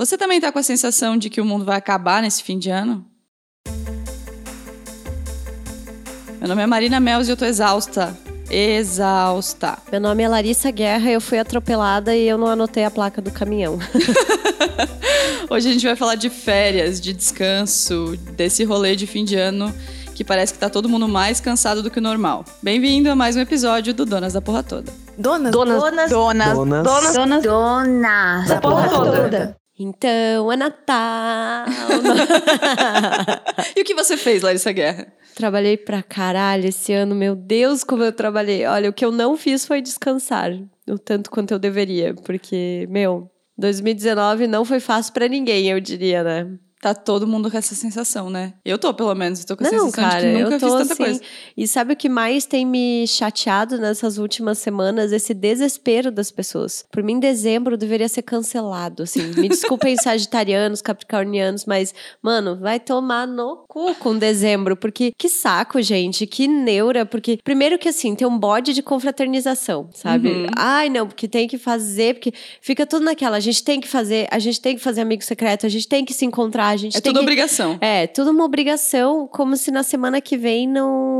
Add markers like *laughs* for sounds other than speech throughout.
Você também tá com a sensação de que o mundo vai acabar nesse fim de ano? Meu nome é Marina Mels e eu tô exausta. Exausta. Meu nome é Larissa Guerra, eu fui atropelada e eu não anotei a placa do caminhão. *laughs* Hoje a gente vai falar de férias, de descanso, desse rolê de fim de ano que parece que tá todo mundo mais cansado do que o normal. Bem-vindo a mais um episódio do Donas da Porra Toda. Donas? Donas. Donas. Donas. Donas. Donas. Donas. Da porra toda. Então, é Natal. *laughs* E o que você fez, Larissa Guerra? Trabalhei pra caralho esse ano, meu Deus, como eu trabalhei. Olha, o que eu não fiz foi descansar, o tanto quanto eu deveria, porque, meu, 2019 não foi fácil pra ninguém, eu diria, né? Tá todo mundo com essa sensação, né? Eu tô, pelo menos. Tô com a Não, sensação cara, de que nunca eu tô fiz tanta assim. coisa. E sabe o que mais tem me chateado nessas últimas semanas? Esse desespero das pessoas. Por mim, dezembro deveria ser cancelado, assim. Me desculpem, *laughs* sagitarianos, capricornianos, mas, mano, vai tomar no cu com dezembro. Porque que saco, gente, que neura. Porque, primeiro que assim, tem um bode de confraternização, sabe? Uhum. Ai, não, porque tem que fazer, porque fica tudo naquela. A gente tem que fazer, a gente tem que fazer amigo secreto, a gente tem que se encontrar, a gente É tudo que... obrigação. É, tudo uma obrigação, como se na semana que vem não.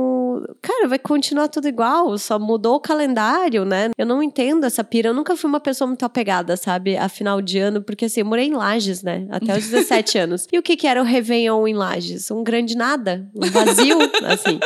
Cara, vai continuar tudo igual, só mudou o calendário, né? Eu não entendo essa pira. Eu nunca fui uma pessoa muito apegada, sabe, a final de ano, porque assim, eu morei em Lages, né? Até os 17 *laughs* anos. E o que, que era o Réveillon em Lages? Um grande nada, um vazio, *laughs* assim.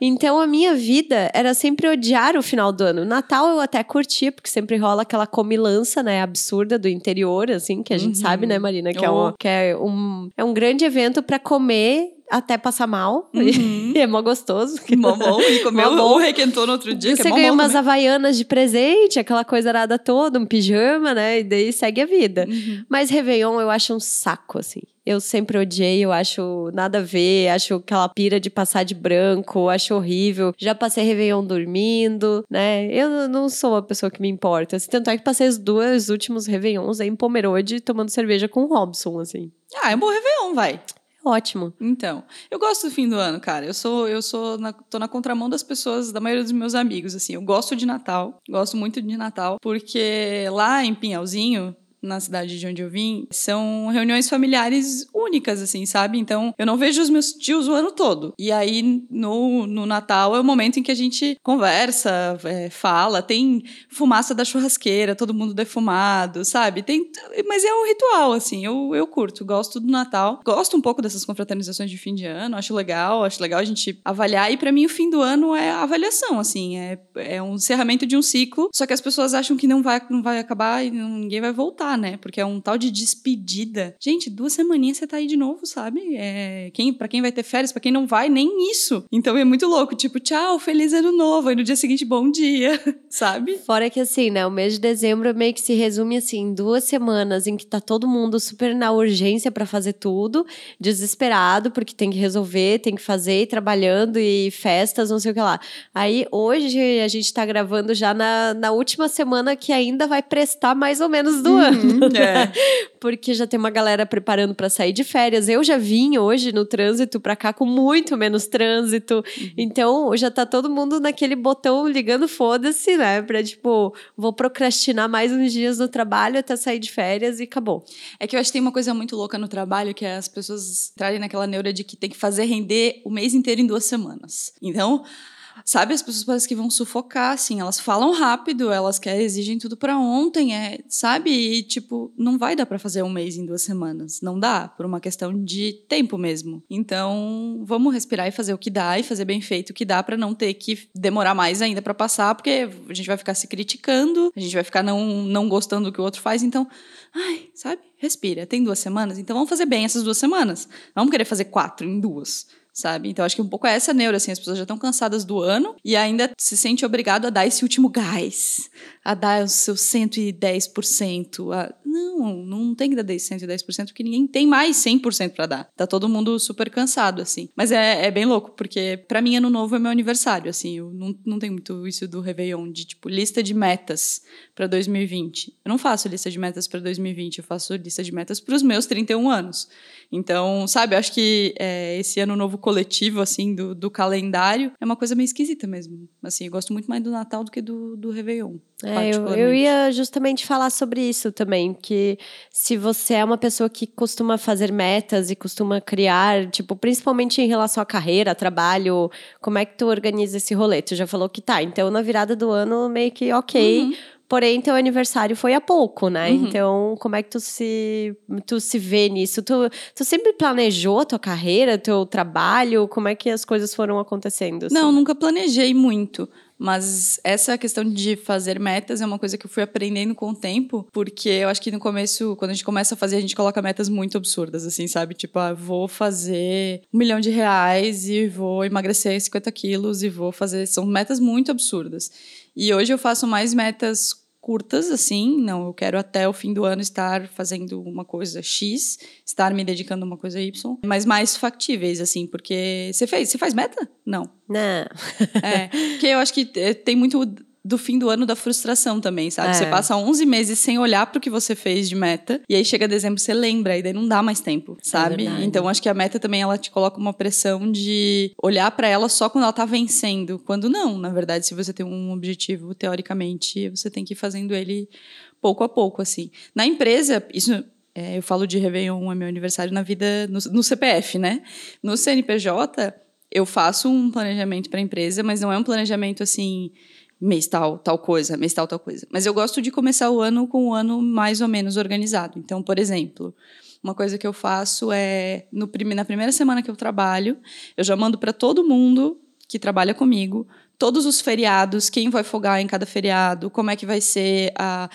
Então a minha vida era sempre odiar o final do ano. Natal eu até curtia, porque sempre rola aquela comilança, né, absurda do interior, assim, que a gente Uhum. sabe, né, Marina, que, é, Oh. um, que é, um, é um grande evento pra comer até passar mal. Uhum. E *laughs* é mó gostoso. *laughs* Mó bom. E comeu Mó bom. ou requentou no outro dia, que Você é ganha umas também. havaianas de presente, aquela coisa arada toda, um pijama, né? E daí segue a vida. Uhum. Mas Réveillon eu acho um saco, assim. Eu sempre odiei, eu acho nada a ver, acho aquela pira de passar de branco, acho horrível. Já passei Réveillon dormindo, né? Eu não sou uma pessoa que me importa. Assim, tanto é que passei os dois últimos Réveillons aí em Pomerode tomando cerveja com o Robson, assim. Ah, é um bom Réveillon, vai. Ótimo. Então, eu gosto do fim do ano, cara. Eu sou, eu sou, na, tô na contramão das pessoas, da maioria dos meus amigos, assim. Eu gosto de Natal, gosto muito de Natal, porque lá em Pinhalzinho, na cidade de onde eu vim, são reuniões familiares únicas, assim, sabe? Então, eu não vejo os meus tios o ano todo. E aí, no, no Natal, é o momento em que a gente conversa, é, fala, tem fumaça da churrasqueira, todo mundo defumado, sabe? Tem, mas é um ritual, assim, eu, eu curto, gosto do Natal. Gosto um pouco dessas confraternizações de fim de ano, acho legal, acho legal a gente avaliar. E pra mim, o fim do ano é avaliação, assim, é, é um encerramento de um ciclo, só que as pessoas acham que não vai, não vai acabar e ninguém vai voltar, né? Porque é um tal de despedida. Gente, duas semaninhas você tá aí de novo, sabe? É, quem, pra quem vai ter férias, pra quem não vai, nem isso. Então é muito louco, tipo, tchau, feliz ano novo. Aí no dia seguinte, bom dia, *laughs* sabe? Fora que assim, né? O mês de dezembro meio que se resume assim, em duas semanas em que tá todo mundo super na urgência pra fazer tudo, desesperado, porque tem que resolver, tem que fazer, e trabalhando e festas, não sei o que lá. Aí hoje a gente tá gravando já na, na última semana que ainda vai prestar mais ou menos do ano. *laughs* É. Porque já tem uma galera preparando pra sair de férias. Eu já vim hoje no trânsito pra cá com muito menos trânsito. Então já tá todo mundo naquele botão ligando foda-se, né? Pra tipo, vou procrastinar mais uns dias no trabalho até sair de férias e acabou. É que eu acho que tem uma coisa muito louca no trabalho, que é as pessoas entrarem naquela neura de que tem que fazer render o mês inteiro em duas semanas. Então, sabe, as pessoas parecem que vão sufocar, assim, elas falam rápido, elas querem, exigem tudo pra ontem, é, sabe? E, tipo, não vai dar pra fazer um mês em duas semanas. Não dá, por uma questão de tempo mesmo. Então, vamos respirar e fazer o que dá e fazer bem feito o que dá pra não ter que demorar mais ainda pra passar, porque a gente vai ficar se criticando, a gente vai ficar não, não gostando do que o outro faz, então ai, sabe? Respira. Tem duas semanas, então vamos fazer bem essas duas semanas. Não vamos querer fazer quatro em duas, sabe? Então acho que um pouco é essa neura, assim, as pessoas já estão cansadas do ano e ainda se sente obrigado a dar esse último gás, a dar o seu 110%. A... Não, não tem que dar 110% porque ninguém tem mais 100% para dar. Tá todo mundo super cansado, assim. Mas é, é bem louco, porque para mim ano novo é meu aniversário, assim. Eu não, não tenho muito isso do Réveillon, de tipo, lista de metas para 2020. Eu não faço lista de metas para 2020, eu faço lista de metas para os meus 31 anos. Então, sabe, acho que é, esse ano novo coletivo, assim, do, do calendário, é uma coisa meio esquisita mesmo. Assim, eu gosto muito mais do Natal do que do, do Réveillon. É, eu, eu ia justamente falar sobre isso também, que se você é uma pessoa que costuma fazer metas e costuma criar, tipo, principalmente em relação à carreira, trabalho, como é que tu organiza esse rolê? Tu já falou que tá, então na virada do ano meio que ok, uhum. Porém, teu aniversário foi há pouco, né? Uhum. Então, como é que tu se, tu se vê nisso? Tu, tu sempre planejou a tua carreira, teu trabalho? Como é que as coisas foram acontecendo? Assim? Não, nunca planejei muito. Mas essa questão de fazer metas é uma coisa que eu fui aprendendo com o tempo, porque eu acho que no começo, quando a gente começa a fazer, a gente coloca metas muito absurdas, assim, sabe? Tipo, ah, vou fazer um milhão de reais e vou emagrecer 50 quilos e vou fazer. São metas muito absurdas. E hoje eu faço mais metas curtas, assim, não, eu quero até o fim do ano estar fazendo uma coisa X, estar me dedicando a uma coisa Y, mas mais factíveis, assim, porque você fez, você faz meta? Não. Não. é, porque eu acho que eh, tem muito do fim do ano da frustração também, sabe? É. Você passa 11 meses sem olhar para o que você fez de meta, e aí chega dezembro você lembra, e daí não dá mais tempo, é sabe? É então acho que a meta também ela te coloca uma pressão de olhar para ela só quando ela tá vencendo, quando não, na verdade, se você tem um objetivo, teoricamente, você tem que ir fazendo ele pouco a pouco, assim. Na empresa, isso é, eu falo de Réveillon, é meu aniversário na vida, no, no CPF, né? No CNPJ, eu faço um planejamento para a empresa, mas não é um planejamento assim mês tal, tal coisa, mês tal, tal coisa. Mas eu gosto de começar o ano com o ano mais ou menos organizado. Então, por exemplo, uma coisa que eu faço é no na primeira semana que eu trabalho, eu já mando para todo mundo que trabalha comigo todos os feriados, quem vai folgar em cada feriado, como é que vai ser a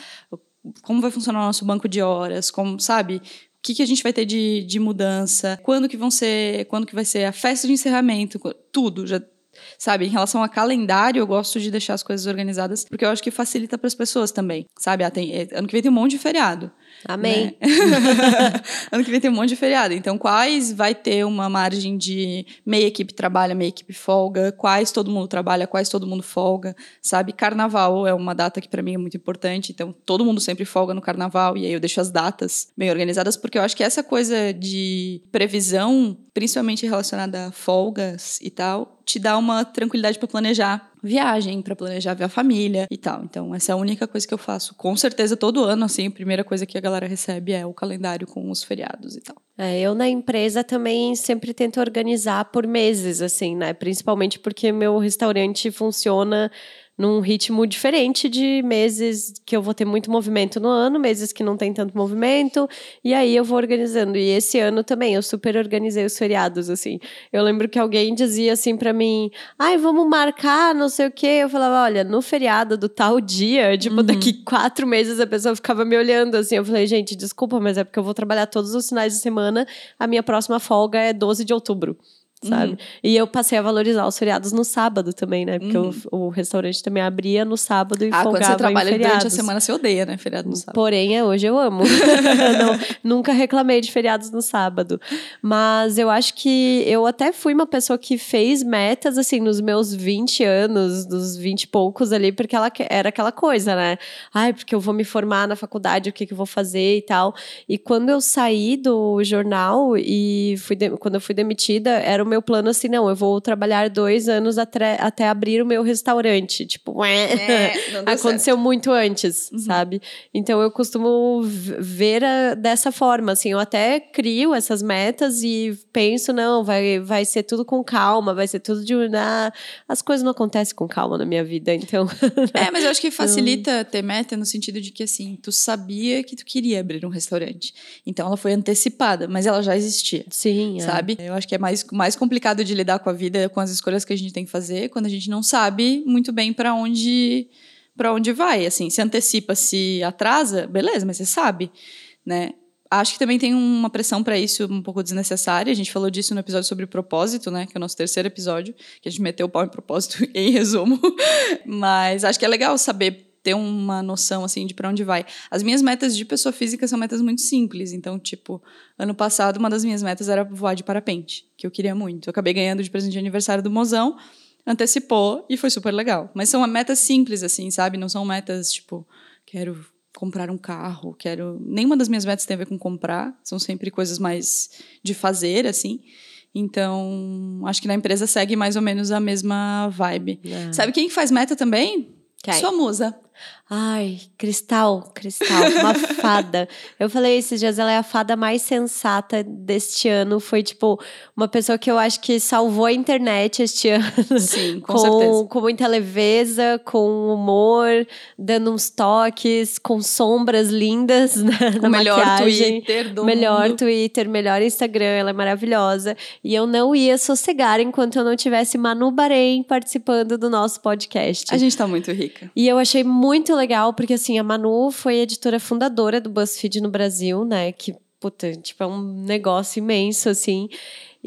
como vai funcionar o nosso banco de horas, como, sabe? O que, que a gente vai ter de, de mudança, quando que vão ser, quando que vai ser a festa de encerramento, tudo, já sabe? Em relação a calendário, eu gosto de deixar as coisas organizadas, porque eu acho que facilita para as pessoas também, sabe? Ah, tem, é, ano que vem tem um monte de feriado. Amém. Né? *laughs* ano que vem tem um monte de feriado. Então, quais vai ter uma margem de meia equipe trabalha, meia equipe folga? Quais todo mundo trabalha, quais todo mundo folga? Sabe? Carnaval é uma data que para mim é muito importante. Então, todo mundo sempre folga no carnaval. E aí eu deixo as datas bem organizadas, porque eu acho que essa coisa de previsão, principalmente relacionada a folgas e tal, te dá uma tranquilidade para planejar viagem, para planejar ver a família e tal. Então, essa é a única coisa que eu faço. Com certeza, todo ano, assim, a primeira coisa que a galera recebe é o calendário com os feriados e tal. É, eu na empresa também sempre tento organizar por meses, assim, né? Principalmente porque meu restaurante funciona num ritmo diferente de meses que eu vou ter muito movimento no ano, meses que não tem tanto movimento, e aí eu vou organizando. E esse ano também eu super organizei os feriados, assim. Eu lembro que alguém dizia assim para mim: ai, vamos marcar, não sei o quê. Eu falava: olha, no feriado do tal dia, tipo, uhum. daqui quatro meses a pessoa ficava me olhando assim. Eu falei: gente, desculpa, mas é porque eu vou trabalhar todos os finais de semana, a minha próxima folga é 12 de outubro sabe? Uhum. E eu passei a valorizar os feriados no sábado também, né? Porque uhum. o, o, restaurante também abria no sábado e ah, folgava quando você trabalha durante a semana, você odeia, né? Feriado no sábado. Porém, é, hoje eu amo. *laughs* Não, nunca reclamei de feriados no sábado. Mas eu acho que eu até fui uma pessoa que fez metas, assim, nos meus 20 anos, dos 20 e poucos ali, porque ela era aquela coisa, né? Ai, porque eu vou me formar na faculdade, o que, que eu vou fazer e tal. E quando eu saí do jornal e fui de, quando eu fui demitida, era o meu plano assim, não, eu vou trabalhar dois anos até, até abrir o meu restaurante. Tipo, é, aconteceu certo. muito antes, uhum. sabe? Então eu costumo ver a, dessa forma, assim, eu até crio essas metas e penso, não, vai, vai ser tudo com calma, vai ser tudo de. Ah, as coisas não acontecem com calma na minha vida, então. é, mas eu acho que *laughs* facilita ter meta no sentido de que, assim, tu sabia que tu queria abrir um restaurante. Então ela foi antecipada, mas ela já existia. Sim. É. Sabe? Eu acho que é mais, mais complicado de lidar com a vida, com as escolhas que a gente tem que fazer, quando a gente não sabe muito bem para onde para onde vai, assim, se antecipa, se atrasa, beleza, mas você sabe, né? Acho que também tem uma pressão para isso um pouco desnecessária. A gente falou disso no episódio sobre propósito, né? Que é o nosso terceiro episódio, que a gente meteu o pau em propósito *laughs* em resumo. Mas acho que é legal saber ter uma noção assim de para onde vai. As minhas metas de pessoa física são metas muito simples, então tipo, ano passado uma das minhas metas era voar de parapente, que eu queria muito. Eu acabei ganhando de presente de aniversário do mozão, antecipou e foi super legal. Mas são metas simples assim, sabe? Não são metas tipo, quero comprar um carro, quero, nenhuma das minhas metas tem a ver com comprar, são sempre coisas mais de fazer assim. Então, acho que na empresa segue mais ou menos a mesma vibe. É. Sabe quem faz meta também? Quem? Sua musa. Ai, Cristal, Cristal, uma *laughs* fada. Eu falei esses dias, ela é a fada mais sensata deste ano. Foi, tipo, uma pessoa que eu acho que salvou a internet este *laughs* ano. Sim, com, certeza. Com muita leveza, com humor, dando uns toques, com sombras lindas *laughs* na, O na melhor maquiagem. Twitter do melhor mundo. Twitter, melhor Instagram, ela é maravilhosa. E eu não ia sossegar enquanto eu não tivesse Manu Bahrein participando do nosso podcast. A gente tá muito rica. E eu achei muito legal, porque assim, a Manu foi editora fundadora do BuzzFeed no Brasil, né? Que, puta, tipo, é um negócio imenso, assim.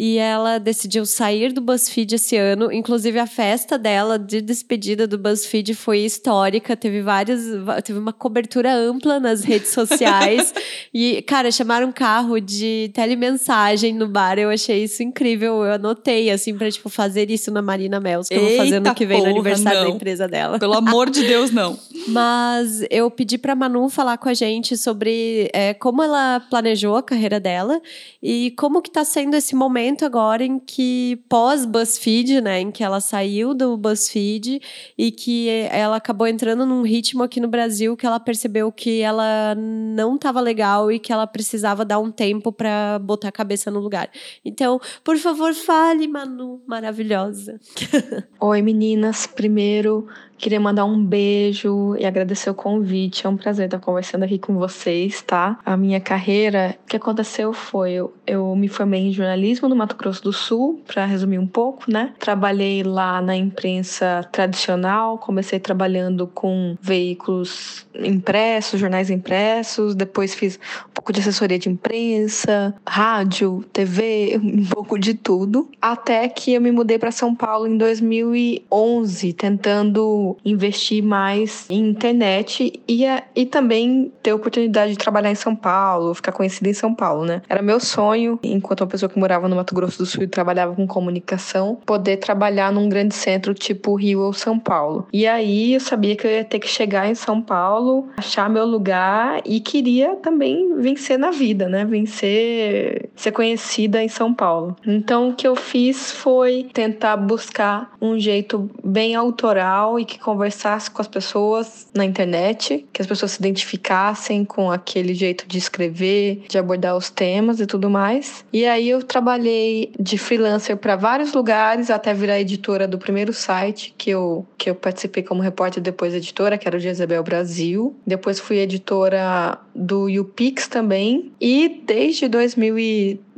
E ela decidiu sair do BuzzFeed esse ano. Inclusive, a festa dela de despedida do BuzzFeed foi histórica. Teve várias. Teve uma cobertura ampla nas redes sociais. *laughs* e, cara, chamaram um carro de telemensagem no bar. Eu achei isso incrível. Eu anotei, assim, pra, tipo, fazer isso na Marina Mels, que eu vou fazer Eita no que vem no porra, aniversário da não. empresa dela. Pelo amor de Deus, não. *laughs* Mas eu pedi pra Manu falar com a gente sobre é, como ela planejou a carreira dela e como que tá sendo esse momento agora em que pós BuzzFeed, né, em que ela saiu do BuzzFeed e que ela acabou entrando num ritmo aqui no Brasil que ela percebeu que ela não estava legal e que ela precisava dar um tempo pra botar a cabeça no lugar. Então, por favor, fale, Manu, maravilhosa. *laughs* Oi, meninas. Primeiro, queria mandar um beijo e agradecer o convite. É um prazer estar conversando aqui com vocês, tá? A minha carreira, o que aconteceu foi eu, eu me formei em jornalismo no Mato Grosso do Sul, para resumir um pouco, né? Trabalhei lá na imprensa tradicional, comecei trabalhando com veículos impressos, jornais impressos, depois fiz um pouco de assessoria de imprensa, rádio, TV, *laughs* um pouco de tudo, até que eu me mudei para São Paulo em 2011, tentando investir mais em internet e, e também ter oportunidade de trabalhar em São Paulo, ficar conhecida em São Paulo, né? Era meu sonho, enquanto uma pessoa que morava no Mato Grosso do Sul e trabalhava com comunicação, poder trabalhar num grande centro tipo Rio ou São Paulo. E aí eu sabia que eu ia ter que chegar em São Paulo, achar meu lugar e queria também vencer na vida, né? Vencer, ser conhecida em São Paulo. Então o que eu fiz foi tentar buscar um jeito bem autoral e que conversasse com as pessoas na internet, que as pessoas se identificassem com aquele jeito de escrever, de abordar os temas e tudo mais. E aí eu trabalhei de freelancer para vários lugares até virar editora do primeiro site que eu que eu participei como repórter depois editora, que era o Jezebel Brasil. Depois fui editora do UPix também e desde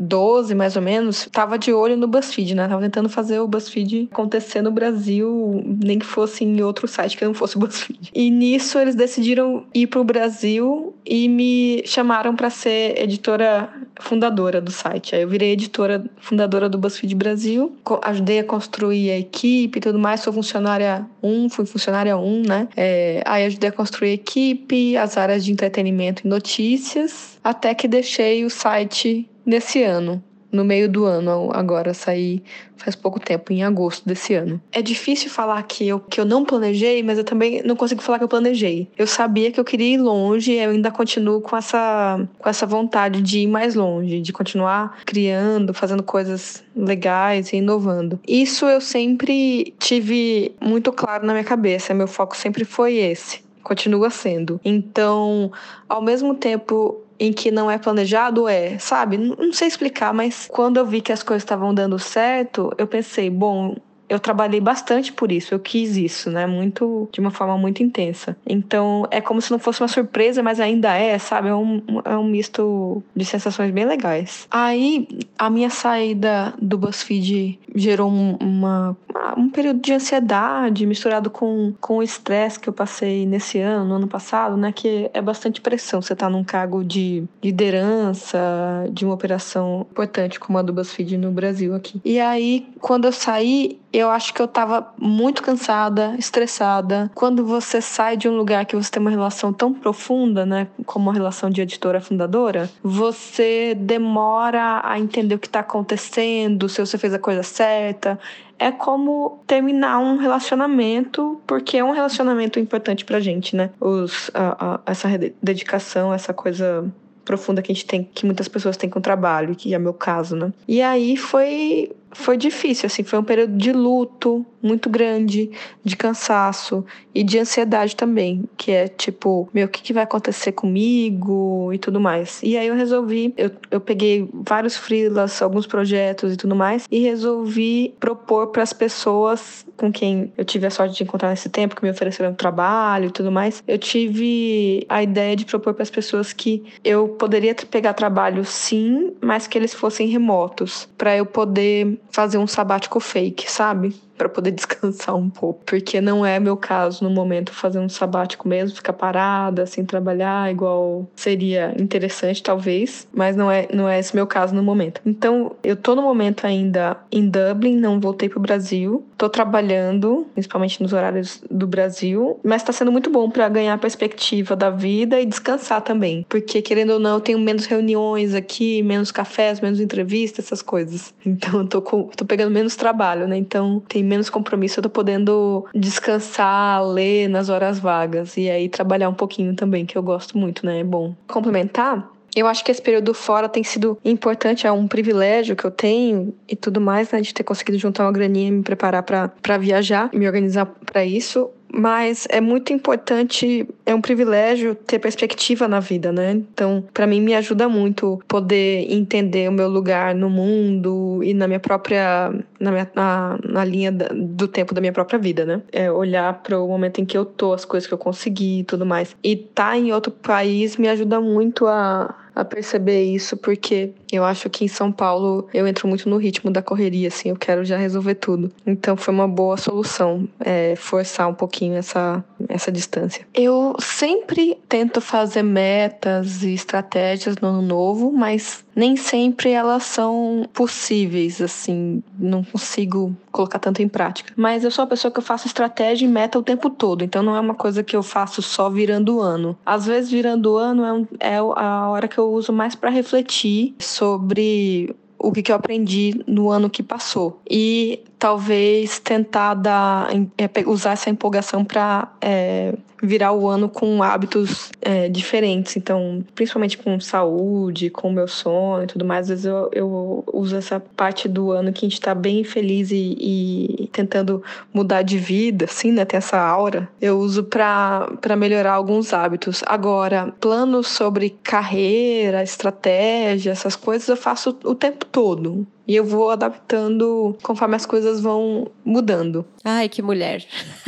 2012 mais ou menos estava de olho no BuzzFeed, né? Tava tentando fazer o BuzzFeed acontecer no Brasil, nem que fosse em outro site que não fosse o BuzzFeed. E nisso eles decidiram ir pro Brasil e me chamaram para ser editora fundadora do site. Aí eu virei editora fundadora do BuzzFeed Brasil, ajudei a construir a equipe e tudo mais, sou funcionária 1, fui funcionária 1, né? É, aí ajudei a construir a equipe, as áreas de entretenimento e notícias, até que deixei o site nesse ano. No meio do ano, agora saí faz pouco tempo, em agosto desse ano. É difícil falar que eu, que eu não planejei, mas eu também não consigo falar que eu planejei. Eu sabia que eu queria ir longe, eu ainda continuo com essa, com essa vontade de ir mais longe, de continuar criando, fazendo coisas legais e inovando. Isso eu sempre tive muito claro na minha cabeça, meu foco sempre foi esse. Continua sendo. Então, ao mesmo tempo em que não é planejado, é, sabe? Não sei explicar, mas quando eu vi que as coisas estavam dando certo, eu pensei, bom, eu trabalhei bastante por isso, eu quis isso, né? Muito, de uma forma muito intensa. Então, é como se não fosse uma surpresa, mas ainda é, sabe? É um, é um misto de sensações bem legais. Aí, a minha saída do BuzzFeed gerou um, uma, um período de ansiedade misturado com, com o estresse que eu passei nesse ano, no ano passado, né? Que é bastante pressão. Você tá num cargo de liderança, de uma operação importante como a do BuzzFeed no Brasil aqui. E aí, quando eu saí, acho que eu tava muito cansada, estressada. Quando você sai de um lugar que você tem uma relação tão profunda, né, como a relação de editora fundadora, você demora a entender o que tá acontecendo, se você fez a coisa certa. É como terminar um relacionamento, porque é um relacionamento importante pra gente, né? Os, a- a- essa dedicação, essa coisa profunda que a gente tem, que muitas pessoas têm com o trabalho, que é meu caso, né? E aí foi foi difícil, assim, foi um período de luto muito grande, de cansaço e de ansiedade também, que é tipo, meu, o que, que vai acontecer comigo e tudo mais. E aí eu resolvi, eu, eu peguei vários freelas, alguns projetos e tudo mais, e resolvi propor para as pessoas com quem eu tive a sorte de encontrar nesse tempo, que me ofereceram trabalho e tudo mais, eu tive a ideia de propor para as pessoas que eu poderia pegar trabalho sim, mas que eles fossem remotos, para eu poder fazer um sabático fake, sabe? Para poder *laughs* descansar um pouco, porque não é meu caso no momento fazer um sabático mesmo, ficar parada, sem trabalhar, igual seria interessante talvez, mas não é não é esse meu caso no momento. Então, eu tô no momento ainda em Dublin, não voltei pro Brasil, tô trabalhando, principalmente nos horários do Brasil, mas tá sendo muito bom para ganhar perspectiva da vida e descansar também, porque querendo ou não, eu tenho menos reuniões aqui, menos cafés, menos entrevistas, essas coisas. Então, eu tô com, tô pegando menos trabalho, né? Então, tem menos compromisso, eu tô podendo descansar, ler nas horas vagas e aí trabalhar um pouquinho também, que eu gosto muito, né? É bom. Complementar, eu acho que esse período fora tem sido importante, é um privilégio que eu tenho e tudo mais, né, de ter conseguido juntar uma graninha e me preparar para viajar, me organizar para isso mas é muito importante, é um privilégio ter perspectiva na vida, né? Então, para mim me ajuda muito poder entender o meu lugar no mundo e na minha própria na, minha, na, na linha do tempo da minha própria vida, né? É olhar para o momento em que eu tô, as coisas que eu consegui e tudo mais. E tá em outro país me ajuda muito a a perceber isso, porque eu acho que em São Paulo eu entro muito no ritmo da correria, assim, eu quero já resolver tudo. Então foi uma boa solução é, forçar um pouquinho essa, essa distância. Eu sempre tento fazer metas e estratégias no ano novo, mas nem sempre elas são possíveis, assim, não consigo colocar tanto em prática. Mas eu sou uma pessoa que eu faço estratégia e meta o tempo todo, então não é uma coisa que eu faço só virando o ano. Às vezes, virando o ano é, um, é a hora que eu uso mais para refletir sobre o que, eu aprendi no ano que passou. E talvez tentar dar, é, usar essa empolgação para é, virar o ano com hábitos é, diferentes. Então, principalmente com saúde, com meu sono e tudo mais, às vezes eu, eu uso essa parte do ano que a gente está bem feliz e, e, tentando mudar de vida, assim, né? Tem essa aura. Eu uso para melhorar alguns hábitos. Agora, planos sobre carreira, estratégia, essas coisas eu faço o tempo todo. E eu vou adaptando conforme as coisas vão mudando. Ai, que mulher.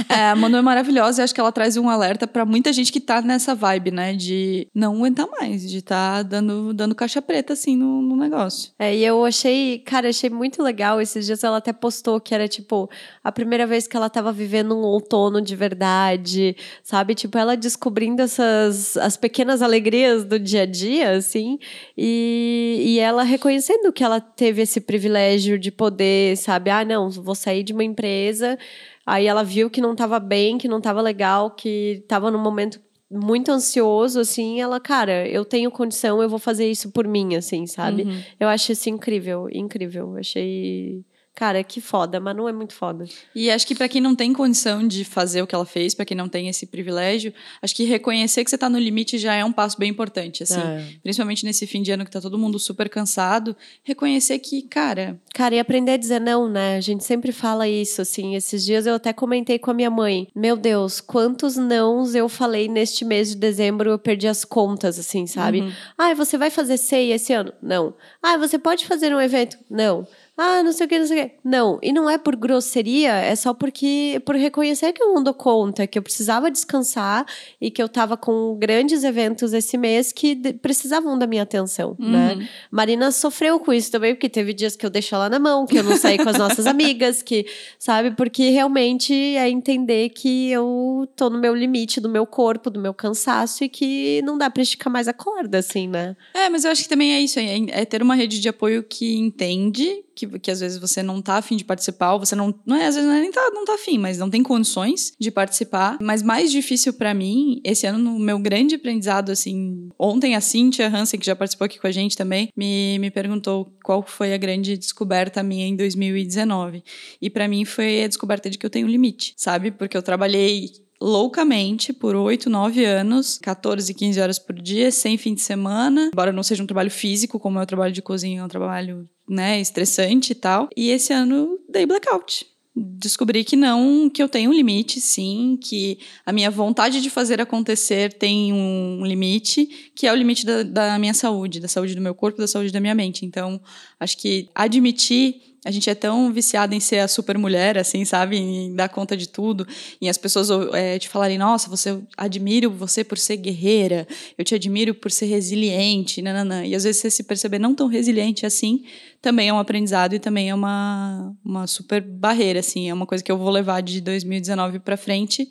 é, a Manu é maravilhosa e acho que ela traz um alerta para muita gente que tá nessa vibe, né? De não aguentar mais, de tá dando, dando caixa preta, assim, no, no negócio. É, e eu achei, cara, achei muito legal. Esses dias ela até postou que era, tipo, a primeira vez que ela tava vivendo um outono de verdade, sabe? Tipo, ela descobrindo essas as pequenas alegrias do dia a dia, assim, e, e ela reconhecendo que ela teve esse privilégio de poder, sabe? Ah, não, vou sair de uma empresa. Aí ela viu que não estava bem, que não estava legal, que estava num momento muito ansioso, assim, ela, cara, eu tenho condição, eu vou fazer isso por mim, assim, sabe? Uhum. Eu acho isso incrível, incrível. Achei Cara, que foda, mas não é muito foda. E acho que para quem não tem condição de fazer o que ela fez, para quem não tem esse privilégio, acho que reconhecer que você tá no limite já é um passo bem importante, assim. É. Principalmente nesse fim de ano que tá todo mundo super cansado, reconhecer que, cara, cara, e aprender a dizer não, né? A gente sempre fala isso, assim. Esses dias eu até comentei com a minha mãe. Meu Deus, quantos nãos eu falei neste mês de dezembro, eu perdi as contas, assim, sabe? Uhum. Ah, você vai fazer ceia esse ano? Não. Ah, você pode fazer um evento? Não ah, não sei o que, não sei o que. Não, e não é por grosseria, é só porque por reconhecer que eu não dou conta, que eu precisava descansar e que eu tava com grandes eventos esse mês que precisavam da minha atenção, né? uhum. né? Marina sofreu com isso também, porque teve dias que eu deixo ela na mão, que eu não saí com as nossas amigas, que, sabe, porque realmente é entender que eu tô no meu limite do meu corpo, do meu cansaço e que não dá pra esticar mais a corda, assim, né? É, mas eu acho que também é isso, é, é ter uma rede de apoio que entende que, que às vezes você não tá afim de participar, ou você não. Não é, às vezes não é nem tá, não tá afim, mas não tem condições de participar. Mas mais difícil para mim, esse ano, no meu grande aprendizado, assim. Ontem a Cíntia Hansen, que já participou aqui com a gente também, me, me perguntou qual foi a grande descoberta minha em 2019. E para mim foi a descoberta de que eu tenho um limite, sabe? Porque eu trabalhei loucamente por 8, 9 anos, 14, 15 horas por dia, sem fim de semana, embora não seja um trabalho físico, como é o trabalho de cozinha, é um trabalho, né, estressante e tal. E esse ano dei blackout descobri que não, que eu tenho um limite, sim, que a minha vontade de fazer acontecer tem um limite, que é o limite da, da minha saúde, da saúde do meu corpo, da saúde da minha mente. Então, acho que admitir a gente é tão viciada em ser a super mulher, assim, sabe? Em dar conta de tudo. E as pessoas é, te falarem, nossa, você admiro você por ser guerreira, eu te admiro por ser resiliente, nananã. E às vezes você se perceber não tão resiliente assim, também é um aprendizado e também é uma, uma super barreira, assim. É uma coisa que eu vou levar de 2019 para frente,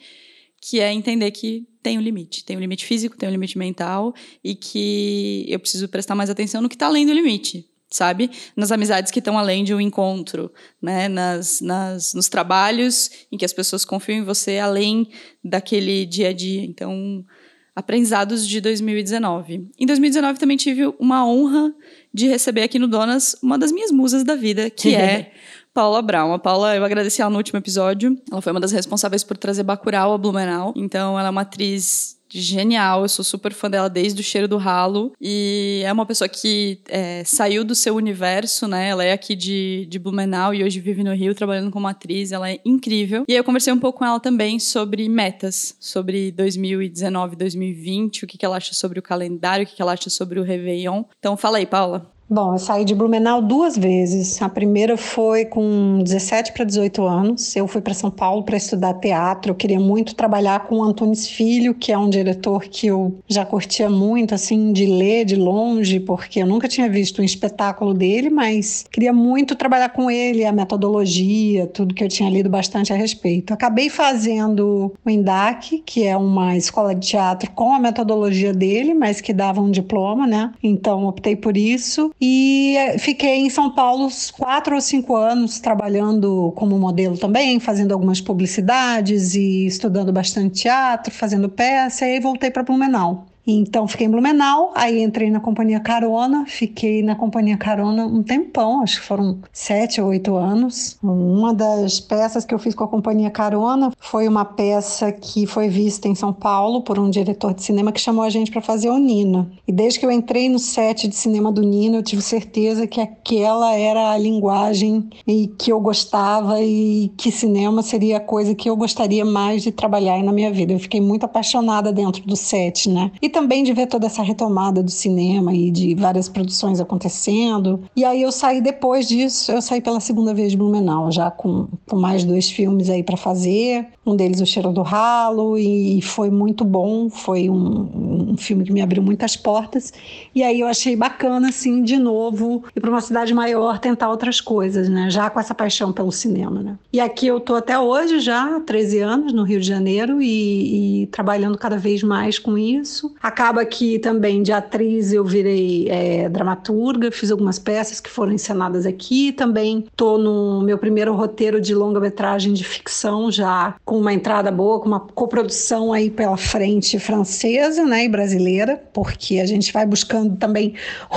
que é entender que tem um limite. Tem um limite físico, tem um limite mental e que eu preciso prestar mais atenção no que está além do limite sabe? Nas amizades que estão além de um encontro, né? Nas, nas, nos trabalhos em que as pessoas confiam em você além daquele dia a dia. Então, aprendizados de 2019. Em 2019 também tive uma honra de receber aqui no Donas uma das minhas musas da vida, que *laughs* é Paula Brown. A Paula, eu agradeci ela no último episódio. Ela foi uma das responsáveis por trazer Bacurau a Blumenau. Então, ela é uma atriz genial. Eu sou super fã dela desde o cheiro do ralo. E é uma pessoa que é, saiu do seu universo, né? Ela é aqui de, de Blumenau e hoje vive no Rio trabalhando como atriz. Ela é incrível. E eu conversei um pouco com ela também sobre metas, sobre 2019, 2020, o que, que ela acha sobre o calendário, o que, que ela acha sobre o Réveillon. Então fala aí, Paula. Bom, eu saí de Blumenau duas vezes. A primeira foi com 17 para 18 anos. Eu fui para São Paulo para estudar teatro. Eu queria muito trabalhar com o Antunes Filho, que é um diretor que eu já curtia muito, assim, de ler de longe, porque eu nunca tinha visto um espetáculo dele, mas queria muito trabalhar com ele, a metodologia, tudo que eu tinha lido bastante a respeito. Acabei fazendo o INDAC, que é uma escola de teatro com a metodologia dele, mas que dava um diploma, né? Então optei por isso e eh, fiquei em São Paulo quatro ou cinco anos trabalhando como modelo também, fazendo algumas publicidades e estudando bastante teatro, fazendo peça, e aí voltei para Blumenau. Então fiquei em Blumenau, aí entrei na companhia Carona, fiquei na companhia Carona um tempão, acho que foram sete ou oito anos. Uma das peças que eu fiz com a companhia Carona foi uma peça que foi vista em São Paulo por um diretor de cinema que chamou a gente para fazer o Nina. E desde que eu entrei no set de cinema do Nina, eu tive certeza que aquela era a linguagem e que eu gostava e que cinema seria a coisa que eu gostaria mais de trabalhar na minha vida. Eu fiquei muito apaixonada dentro do set, né? E também de ver toda essa retomada do cinema e de várias produções acontecendo. E aí eu saí depois disso, eu saí pela segunda vez de Blumenau, já com, com mais dois filmes aí para fazer. Um deles, O Cheiro do Ralo, e foi muito bom. Foi um, um filme que me abriu muitas portas. E aí eu achei bacana, assim, de novo, ir para uma cidade maior tentar outras coisas, né? Já com essa paixão pelo cinema, né? E aqui eu tô até hoje, já há 13 anos, no Rio de Janeiro, e, e trabalhando cada vez mais com isso. Acaba que também de atriz eu virei é, dramaturga, fiz algumas peças que foram encenadas aqui. Também estou no meu primeiro roteiro de longa-metragem de ficção, já com uma entrada boa, com uma coprodução aí pela frente francesa né, e brasileira, porque a gente vai buscando também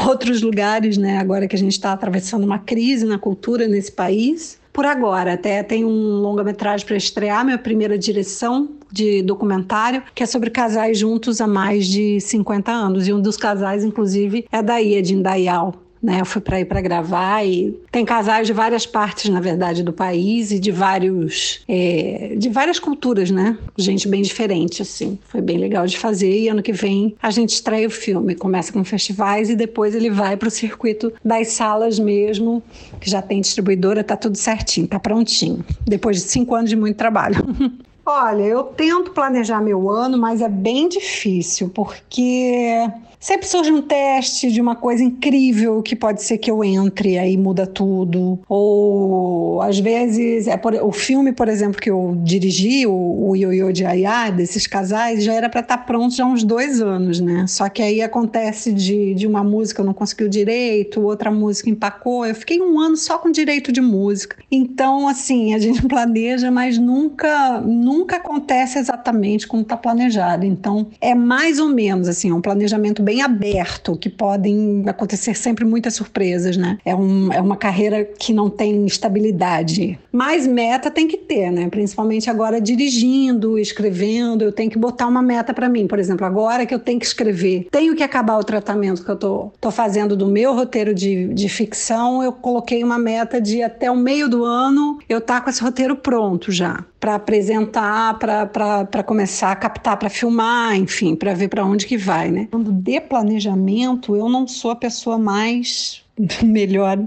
outros lugares, né, agora que a gente está atravessando uma crise na cultura nesse país por agora. Até tem um longa-metragem para estrear, minha primeira direção de documentário, que é sobre casais juntos há mais de 50 anos. E um dos casais, inclusive, é da Ia de Indaial, né? Eu fui para ir para gravar e tem casais de várias partes, na verdade, do país e de vários, é, de várias culturas, né? Gente bem diferente, assim. Foi bem legal de fazer e ano que vem a gente estreia o filme. Começa com festivais e depois ele vai para o circuito das salas mesmo, que já tem distribuidora, tá tudo certinho, tá prontinho. Depois de cinco anos de muito trabalho. *laughs* Olha, eu tento planejar meu ano, mas é bem difícil, porque Sempre surge um teste de uma coisa incrível que pode ser que eu entre aí muda tudo. Ou às vezes, é por, o filme, por exemplo, que eu dirigi, o, o Yo-Yo de Ayá, desses casais, já era para estar tá pronto já há uns dois anos, né? Só que aí acontece de, de uma música eu não conseguiu direito, outra música empacou. Eu fiquei um ano só com direito de música. Então, assim, a gente *laughs* planeja, mas nunca, nunca acontece exatamente como está planejado. Então, é mais ou menos assim, é um planejamento bem aberto, que podem acontecer sempre muitas surpresas, né? É, um, é uma carreira que não tem estabilidade. Mas meta tem que ter, né? Principalmente agora dirigindo, escrevendo, eu tenho que botar uma meta para mim. Por exemplo, agora que eu tenho que escrever, tenho que acabar o tratamento que eu tô, tô fazendo do meu roteiro de, de ficção, eu coloquei uma meta de até o meio do ano eu tá com esse roteiro pronto já para apresentar, para começar a captar, para filmar, enfim, para ver para onde que vai, né? Quando de planejamento, eu não sou a pessoa mais *laughs* melhor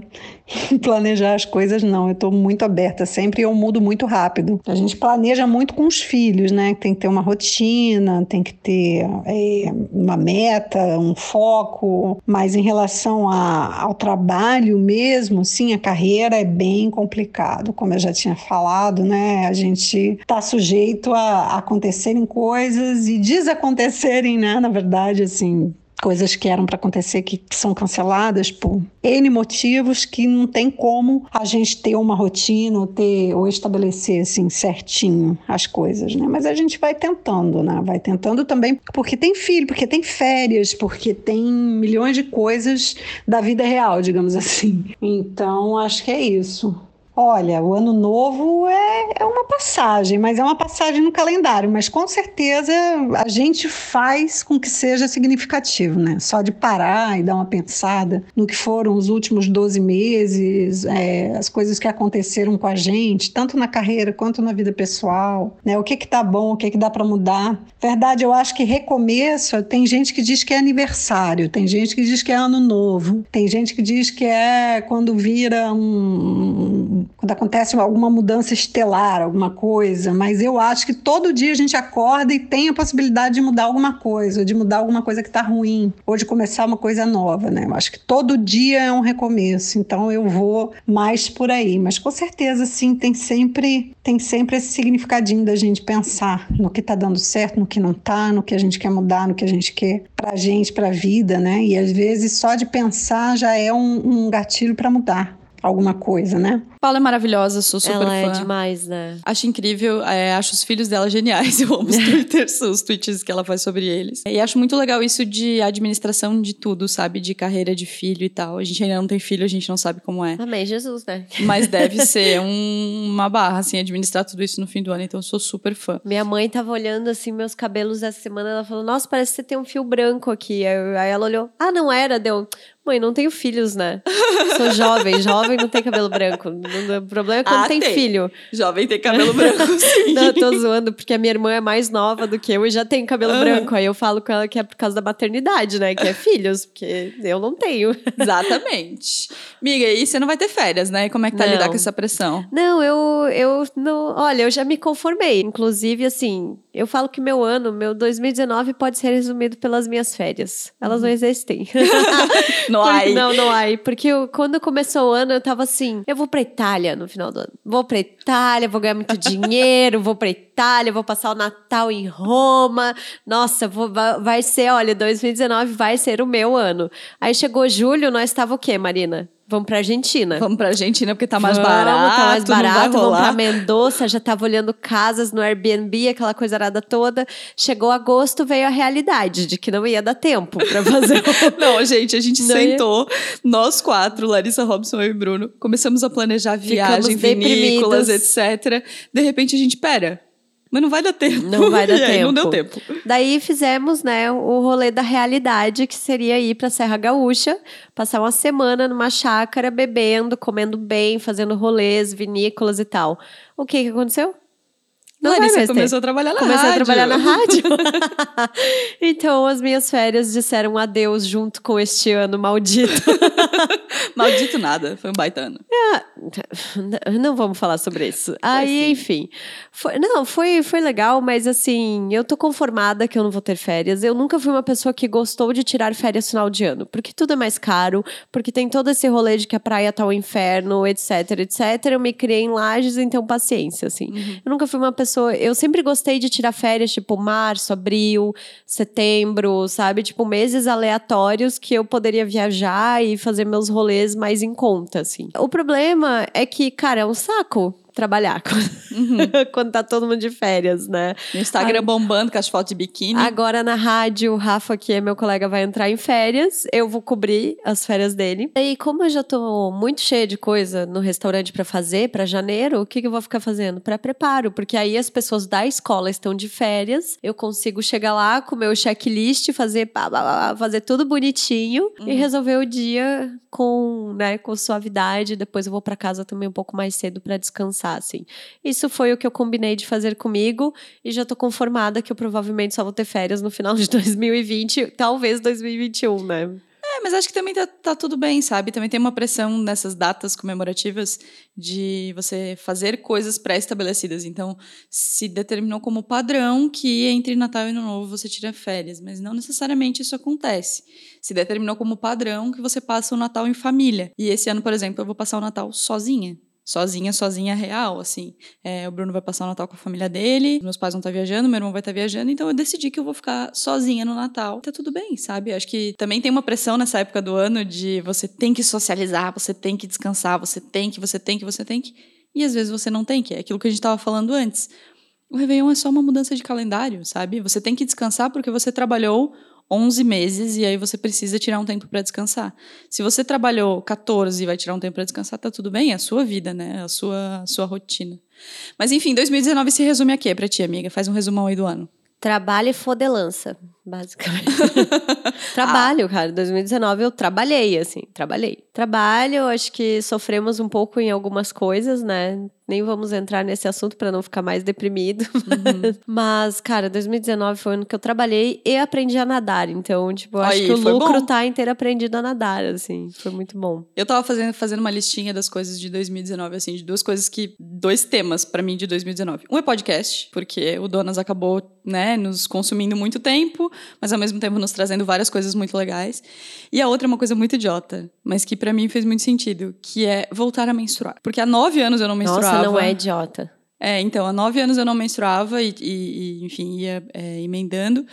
planejar as coisas, não. Eu estou muito aberta sempre e eu mudo muito rápido. A gente planeja muito com os filhos, né? Tem que ter uma rotina, tem que ter é, uma meta, um foco. Mas em relação a, ao trabalho mesmo, sim, a carreira é bem complicado. Como eu já tinha falado, né? A gente está sujeito a, acontecerem coisas e desacontecerem, né? Na verdade, assim, coisas que eram para acontecer que, que, são canceladas por N motivos que não tem como a gente ter uma rotina ou, ter, ou estabelecer assim certinho as coisas, né? Mas a gente vai tentando, né? Vai tentando também porque tem filho, porque tem férias, porque tem milhões de coisas da vida real, digamos assim. Então, acho que é isso. Olha, o ano novo é, é uma passagem, mas é uma passagem no calendário. Mas com certeza a gente faz com que seja significativo, né? Só de parar e dar uma pensada no que foram os últimos 12 meses, é, as coisas que aconteceram com a gente, tanto na carreira quanto na vida pessoal, né? O que que tá bom, o que que dá para mudar. Verdade, eu acho que recomeço, tem gente que diz que é aniversário, tem gente que diz que é ano novo, tem gente que diz que é quando vira um quando acontece alguma mudança estelar, alguma coisa, mas eu acho que todo dia a gente acorda e tem a possibilidade de mudar alguma coisa, de mudar alguma coisa que está ruim, ou de começar uma coisa nova, né? Eu acho que todo dia é um recomeço, então eu vou mais por aí, mas com certeza sim, tem sempre tem sempre esse significadinho da gente pensar no que está dando certo, no que não está, no que a gente quer mudar, no que a gente quer para a gente, para a vida, né? E às vezes só de pensar já é um, um gatilho para mudar alguma coisa, né? Paula é maravilhosa, sou super Ela fã. é demais, né? Acho incrível, é, acho os filhos dela geniais. *laughs* Eu amo os *laughs* twitters, os tweets que ela faz sobre eles. E acho muito legal isso de administração de tudo, sabe? De carreira de filho e tal. A gente ainda não tem filho, a gente não sabe como é. Amém, Jesus, né? Mas deve *laughs* ser um, uma barra, assim, administrar tudo isso no fim do ano. Então, sou super fã. Minha mãe tava olhando, assim, meus cabelos essa semana. Ela falou, nossa, parece que você tem um fio branco aqui. Aí ela olhou, ah, não era? Deu, mãe, não tenho filhos, né? Sou jovem, jovem não tem cabelo branco. O problema é quando ah, tem, tem, filho. Jovem tem cabelo branco, *laughs* sim. não, eu tô zoando, porque a minha irmã é mais nova do que eu e já tem cabelo uhum. branco. Aí eu falo com ela que é por causa da maternidade, né? Que é *laughs* filhos, porque eu não tenho. Exatamente. Miga, e você não vai ter férias, né? Como é que tá não. lidar com essa pressão? Não, eu, eu não. Olha, eu já me conformei. Inclusive, assim, eu falo que meu ano, meu 2019, pode ser resumido pelas minhas férias. Elas não uhum. existem. *laughs* não há. Não, não há. Porque eu, quando começou o ano, eu tava assim: eu vou pra Itália no final do ano. Vou pra Itália, vou ganhar muito *laughs* dinheiro, vou pra Itália, vou passar o Natal em Roma. Nossa, vou, vai ser, olha, 2019 vai ser o meu ano. Aí chegou julho, nós tava o quê, Marina? Vamos pra Argentina. Vamos pra Argentina porque tá mais vamos, barato. Tá mais barato. Vamos pra Mendoza, já tava olhando casas no Airbnb, aquela coisa arada toda. Chegou agosto, veio a realidade de que não ia dar tempo pra fazer. *laughs* não, gente, a gente não sentou, ia... nós quatro, Larissa Robson e Bruno, começamos a planejar viagem, vinícolas, etc. De repente a gente, pera, mas não vai dar tempo. Não vai dar *laughs* tempo. Não deu tempo. Daí fizemos, né, o rolê da realidade, que seria ir pra Serra Gaúcha, passar uma semana numa chácara, bebendo, comendo bem, fazendo rolês, vinícolas e tal. O que que aconteceu? Não Larissa começou a trabalhar na Comecei rádio. a trabalhar na *laughs* rádio. *laughs* então, as minhas férias disseram adeus junto com este ano maldito. *laughs* maldito nada, foi um baita ano. É, não vamos falar sobre isso. Aí, é enfim. Foi, não, foi, foi legal, mas assim, eu tô conformada que eu não vou ter férias. Eu nunca fui uma pessoa que gostou de tirar férias final de ano, porque tudo é mais caro, porque tem todo esse rolê de que a praia tá o um inferno, etc, etc. Eu me criei em lajes, então paciência, assim. Uhum. Eu nunca fui uma pessoa pessoa. Eu sempre gostei de tirar férias, tipo, março, abril, setembro, sabe? Tipo, meses aleatórios que eu poderia viajar e fazer meus rolês mais em conta, assim. O problema é que, cara, é um saco trabalhar *laughs* uhum. quando tá todo mundo de férias, né? No Instagram bombando com as fotos de biquíni. Agora na rádio, o Rafa, que é meu colega, vai entrar em férias. Eu vou cobrir as férias dele. E como eu já tô muito cheia de coisa no restaurante para fazer para janeiro, o que, que eu vou ficar fazendo? Pré-preparo, porque aí as pessoas da escola estão de férias, eu consigo chegar lá com meu checklist, fazer fazer tudo bonitinho uhum. e resolver o dia com, né, com suavidade. Depois eu vou para casa também um pouco mais cedo para descansar, assim. Isso foi o que eu combinei de fazer comigo e já tô conformada que eu provavelmente só vou ter férias no final de *laughs* 2020, talvez 2021, né? É, mas acho que também tá, tá, tudo bem, sabe? Também tem uma pressão nessas datas comemorativas de você fazer coisas pré-estabelecidas. Então, se determinou como padrão que entre Natal e Ano Novo você tira férias, mas não necessariamente isso acontece. Se determinou como padrão que você passa o Natal em família. E esse ano, por exemplo, eu vou passar o Natal sozinha sozinha, sozinha real, assim. É, o Bruno vai passar o Natal com a família dele, meus pais vão estar tá viajando, meu irmão vai estar tá viajando, então eu decidi que eu vou ficar sozinha no Natal. Tá tudo bem, sabe? Acho que também tem uma pressão nessa época do ano de você tem que socializar, você tem que descansar, você tem que, você tem que, você tem que. E às vezes você não tem que. É aquilo que a gente estava falando antes. O Réveillon é só uma mudança de calendário, sabe? Você tem que descansar porque você trabalhou 11 meses e aí você precisa tirar um tempo para descansar. Se você trabalhou 14 e vai tirar um tempo para descansar, tá tudo bem, é a sua vida, né? A sua, a sua rotina. Mas enfim, 2019 se resume a quê pra ti, amiga? Faz um resumão aí do ano. Trabalho e fodelança, basicamente. *laughs* Trabalho, ah. cara. 2019 eu trabalhei, assim, trabalhei. Trabalho, acho que sofremos um pouco em algumas coisas, né? Nem vamos entrar nesse assunto para não ficar mais deprimido. *laughs* Uhum. Mas, cara, 2019 foi o ano que eu trabalhei e aprendi a nadar. Então, tipo, eu acho Aí, que o lucro bom. tá em ter aprendido a nadar, assim. Foi muito bom. Eu tava fazendo, fazendo uma listinha das coisas de 2019, assim, de duas coisas que. Dois temas para mim de 2019. Um é podcast, porque o Donas acabou, né, nos consumindo muito tempo, mas ao mesmo tempo nos trazendo várias coisas muito legais. E a outra é uma coisa muito idiota, mas que para mim fez muito sentido, que é voltar a menstruar. Porque há nove anos eu não menstruava. Nossa, não é idiota. É, então, há nove anos eu não menstruava e, e, e enfim, ia é, emendando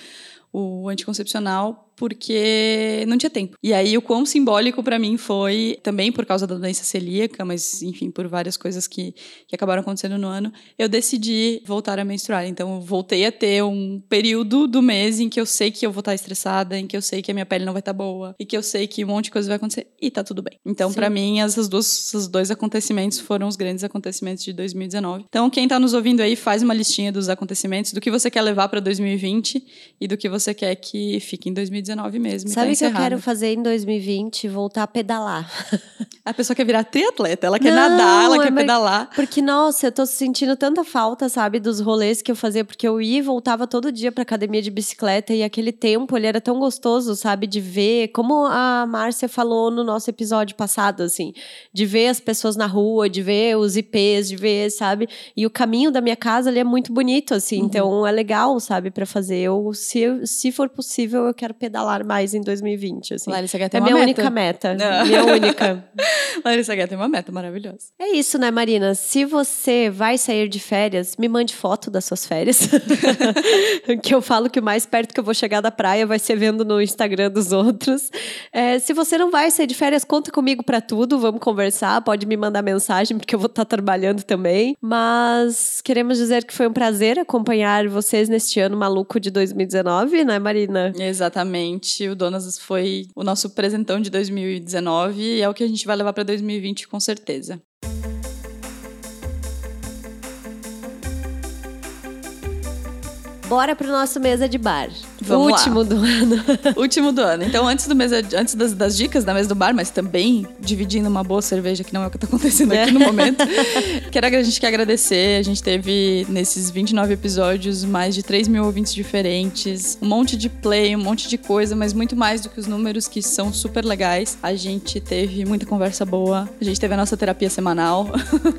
o anticoncepcional porque não tinha tempo. E aí o quão simbólico para mim foi, também por causa da doença celíaca, mas enfim, por várias coisas que, que acabaram acontecendo no ano, eu decidi voltar a menstruar. Então eu voltei a ter um período do mês em que eu sei que eu vou estar estressada, em que eu sei que a minha pele não vai estar boa, e que eu sei que um monte de coisa vai acontecer e tá tudo bem. Então para mim essas duas, esses dois acontecimentos foram os grandes acontecimentos de 2019. Então quem tá nos ouvindo aí faz uma listinha dos acontecimentos, do que você quer levar para 2020 e do que você quer que fique em 2019 2019 mesmo. Sabe o tá que eu quero fazer em 2020? Voltar a pedalar. *laughs* A pessoa quer virar triatleta, ela quer não, nadar, ela é quer pedalar. Porque, nossa, eu tô sentindo tanta falta, sabe, dos rolês que eu fazia, porque eu ia e voltava todo dia pra academia de bicicleta e aquele tempo ele era tão gostoso, sabe, de ver, como a Márcia falou no nosso episódio passado, assim, de ver as pessoas na rua, de ver os IPs, de ver, sabe, e o caminho da minha casa ali é muito bonito, assim, uhum. então é legal, sabe, para fazer. Eu, se, se for possível, eu quero pedalar pedalar mais em 2020, assim. Larissa Guetta é minha meta. única meta. Não. Minha única. *laughs* Larissa Guetta tem uma meta maravilhosa. É isso, né, Marina? Se você vai sair de férias, me mande foto das suas férias. *laughs* *laughs* que eu falo que o mais perto que eu vou chegar da praia vai ser vendo no Instagram dos outros. É, se você não vai sair de férias, conta comigo para tudo. Vamos conversar. Pode me mandar mensagem, porque eu vou estar trabalhando também. Mas queremos dizer que foi um prazer acompanhar vocês neste ano maluco de 2019, né, Marina? Exatamente realmente o Donas foi o nosso presentão de 2019 e é o que a gente vai levar para 2020 com certeza. Bora pro nosso mesa de bar. Vamos último lá. do ano. *laughs* último do ano. Então, antes, do mesa, antes das, das, dicas da mesa do bar, mas também dividindo uma boa cerveja, que não é o que está acontecendo aqui no momento, *laughs* quero a gente quer agradecer. A gente teve, nesses 29 episódios, mais de 3 mil ouvintes diferentes, um monte de play, um monte de coisa, mas muito mais do que os números que são super legais. A gente teve muita conversa boa, a gente teve a nossa terapia semanal,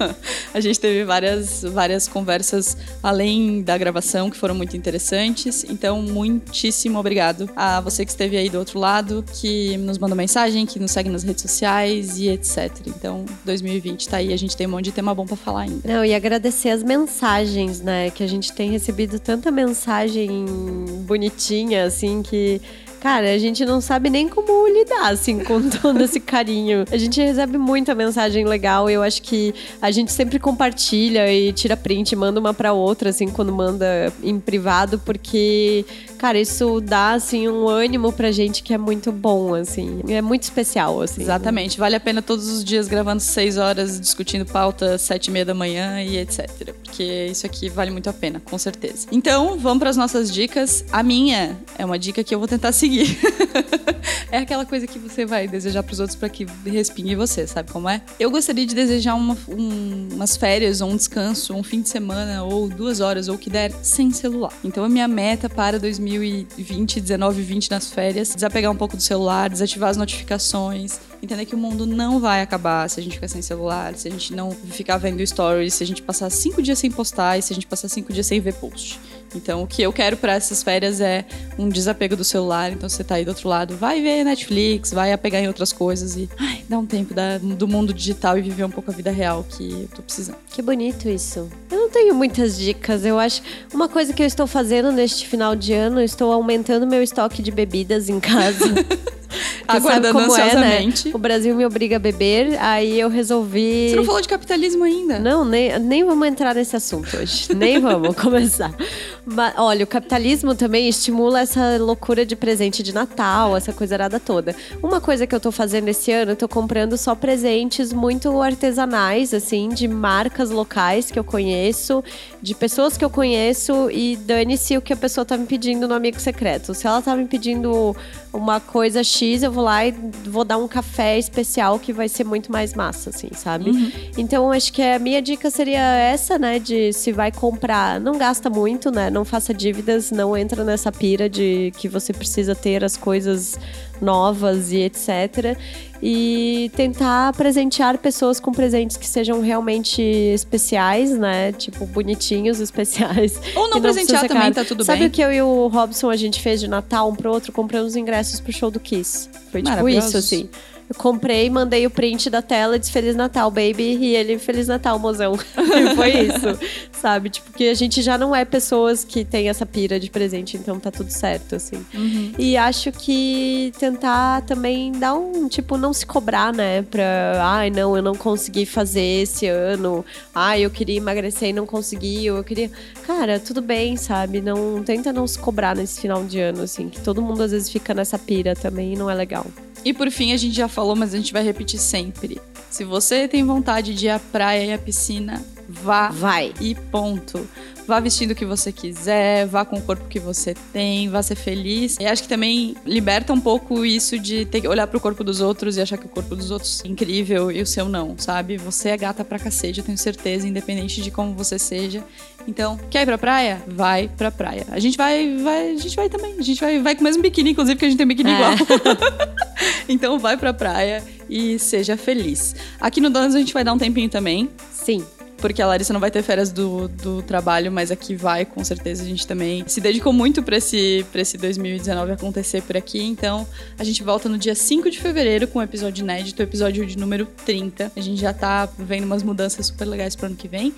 *laughs* a gente teve várias, várias conversas além da gravação que foram muito interessantes. Então, muito muitíssimo obrigado a você que esteve aí do outro lado, que nos mandou mensagem, que nos segue nas redes sociais e etc. Então, 2020 tá aí, a gente tem um monte de tema bom para falar ainda. Não, e agradecer as mensagens, né? Que a gente tem recebido tanta mensagem bonitinha, assim, que cara, a gente não sabe nem como lidar, assim, com *laughs* todo esse carinho. A gente recebe muita mensagem legal e eu acho que a gente sempre compartilha e tira print, manda uma pra outra, assim, quando manda em privado, porque, cara, isso dá, assim, um ânimo pra gente que é muito bom, assim. É muito especial, assim. Exatamente. Vale a pena todos os dias gravando seis horas, discutindo pauta, sete e meia da manhã e etc. Porque isso aqui vale muito a pena, com certeza. Então, vamos para as nossas dicas. A minha é uma dica que eu vou tentar seguir. *laughs* é aquela coisa que você vai desejar para os outros para que respingue você, sabe como é? Eu gostaria de desejar uma, um, umas férias, ou um descanso, um fim de semana, ou duas horas, ou o que der, sem celular. Então, a minha meta para 2020, 19 e 20 nas férias, desapegar um pouco do celular, desativar as notificações, entender que o mundo não vai acabar se a gente ficar sem celular, se a gente não ficar vendo stories, se a gente passar cinco dias sem postar e se a gente passar cinco dias sem ver post. Então, o que eu quero para essas férias é um desapego do celular. Então, você tá aí do outro lado, vai ver Netflix, vai apegar em outras coisas e ai, dá um tempo da, do mundo digital e viver um pouco a vida real que eu tô precisando. Que bonito isso. Eu não tenho muitas dicas. Eu acho uma coisa que eu estou fazendo neste final de ano, estou aumentando meu estoque de bebidas em casa. *laughs* Aguardando ansiosamente. É, né? O Brasil me obriga a beber, aí eu resolvi. Você não falou de capitalismo ainda? Não, nem, nem vamos entrar nesse assunto hoje. *laughs* nem vamos começar. Mas, olha, o capitalismo também estimula essa loucura de presente de Natal, essa coisa arada toda. Uma coisa que eu tô fazendo esse ano, eu tô comprando só presentes muito artesanais, assim, de marcas locais que eu conheço, de pessoas que eu conheço e dane-se o que a pessoa tá me pedindo no amigo secreto. Se ela tá me pedindo uma coisa X, eu vou lá e vou dar um café especial que vai ser muito mais massa, assim, sabe? Uhum. Então, acho que a minha dica seria essa, né? De se vai comprar, não gasta muito, né? Não faça dívidas, não entra nessa pira de que você precisa ter as coisas novas e etc. E tentar presentear pessoas com presentes que sejam realmente especiais, né? Tipo, bonitinhos, *laughs* especiais. Ou não precisa presentear também, tá tudo Sabe bem. o que eu e o Robson a gente fez de Natal um pro outro? Compramos os ingressos pro show do Kiss. Foi tipo isso, assim. Eu comprei, mandei o print da tela disse Feliz Natal, baby. E ele, Feliz Natal, mozão. e *laughs* foi isso, sabe? Tipo, que a gente já não é pessoas que tem essa pira de presente, então tá tudo certo, assim. Uhum. E acho que tentar também dar um, tipo, não se cobrar, né? Pra, ai, não, eu não consegui fazer esse ano. Ai, eu queria emagrecer e não consegui. Eu queria. Cara, tudo bem, sabe? Não tenta não se cobrar nesse final de ano, assim. Que todo mundo às vezes fica nessa pira também e não é legal. E por fim, a gente já falou, mas a gente vai repetir sempre. Se você tem vontade de ir à praia e à piscina, vá Vai. e ponto. Vá vestindo o que você quiser, vá com o corpo que você tem, vá ser feliz. E acho que também liberta um pouco isso de ter que olhar pro corpo dos outros e achar que o corpo dos outros é incrível e o seu não, sabe? Você é gata pra cacete, eu tenho certeza, independente de como você seja. Então, quer ir pra praia? Vai pra praia. A gente vai, vai, a gente vai também. A gente vai, vai com o mesmo biquíni, inclusive, que a gente tem biquíni É. igual. *laughs* então, vai pra praia e seja feliz. Aqui no Donas a gente vai dar um tempinho também Sim. Porque a Larissa não vai ter férias do, do trabalho, mas aqui vai, com certeza. A gente também se dedicou muito pra esse, esse 2019 acontecer por aqui. Então, a gente volta no dia 5 de fevereiro com o episódio inédito, o episódio de número 30. A gente já tá vendo umas mudanças super legais pro ano que vem.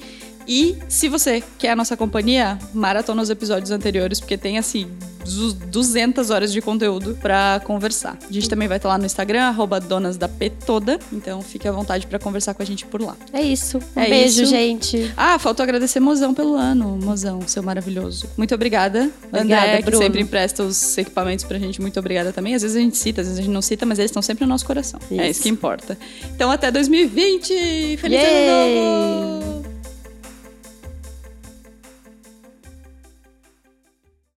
E se você quer a nossa companhia, maratona os episódios anteriores, porque tem, assim, du- 200 horas de conteúdo pra conversar. A gente também vai estar lá no Instagram, arroba donas da P toda. Então, fique à vontade pra conversar com a gente por lá. É isso. Um É beijo, isso. gente. Ah, faltou agradecer Mozão pelo ano. Mozão, seu maravilhoso. Muito obrigada. Obrigada, André, que Bruno. sempre empresta os equipamentos pra gente. Muito obrigada também. Às vezes a gente cita, às vezes a gente não cita, mas eles estão sempre no nosso coração. É Isso. isso que importa. Então, até 2020! Feliz Yay! ano novo!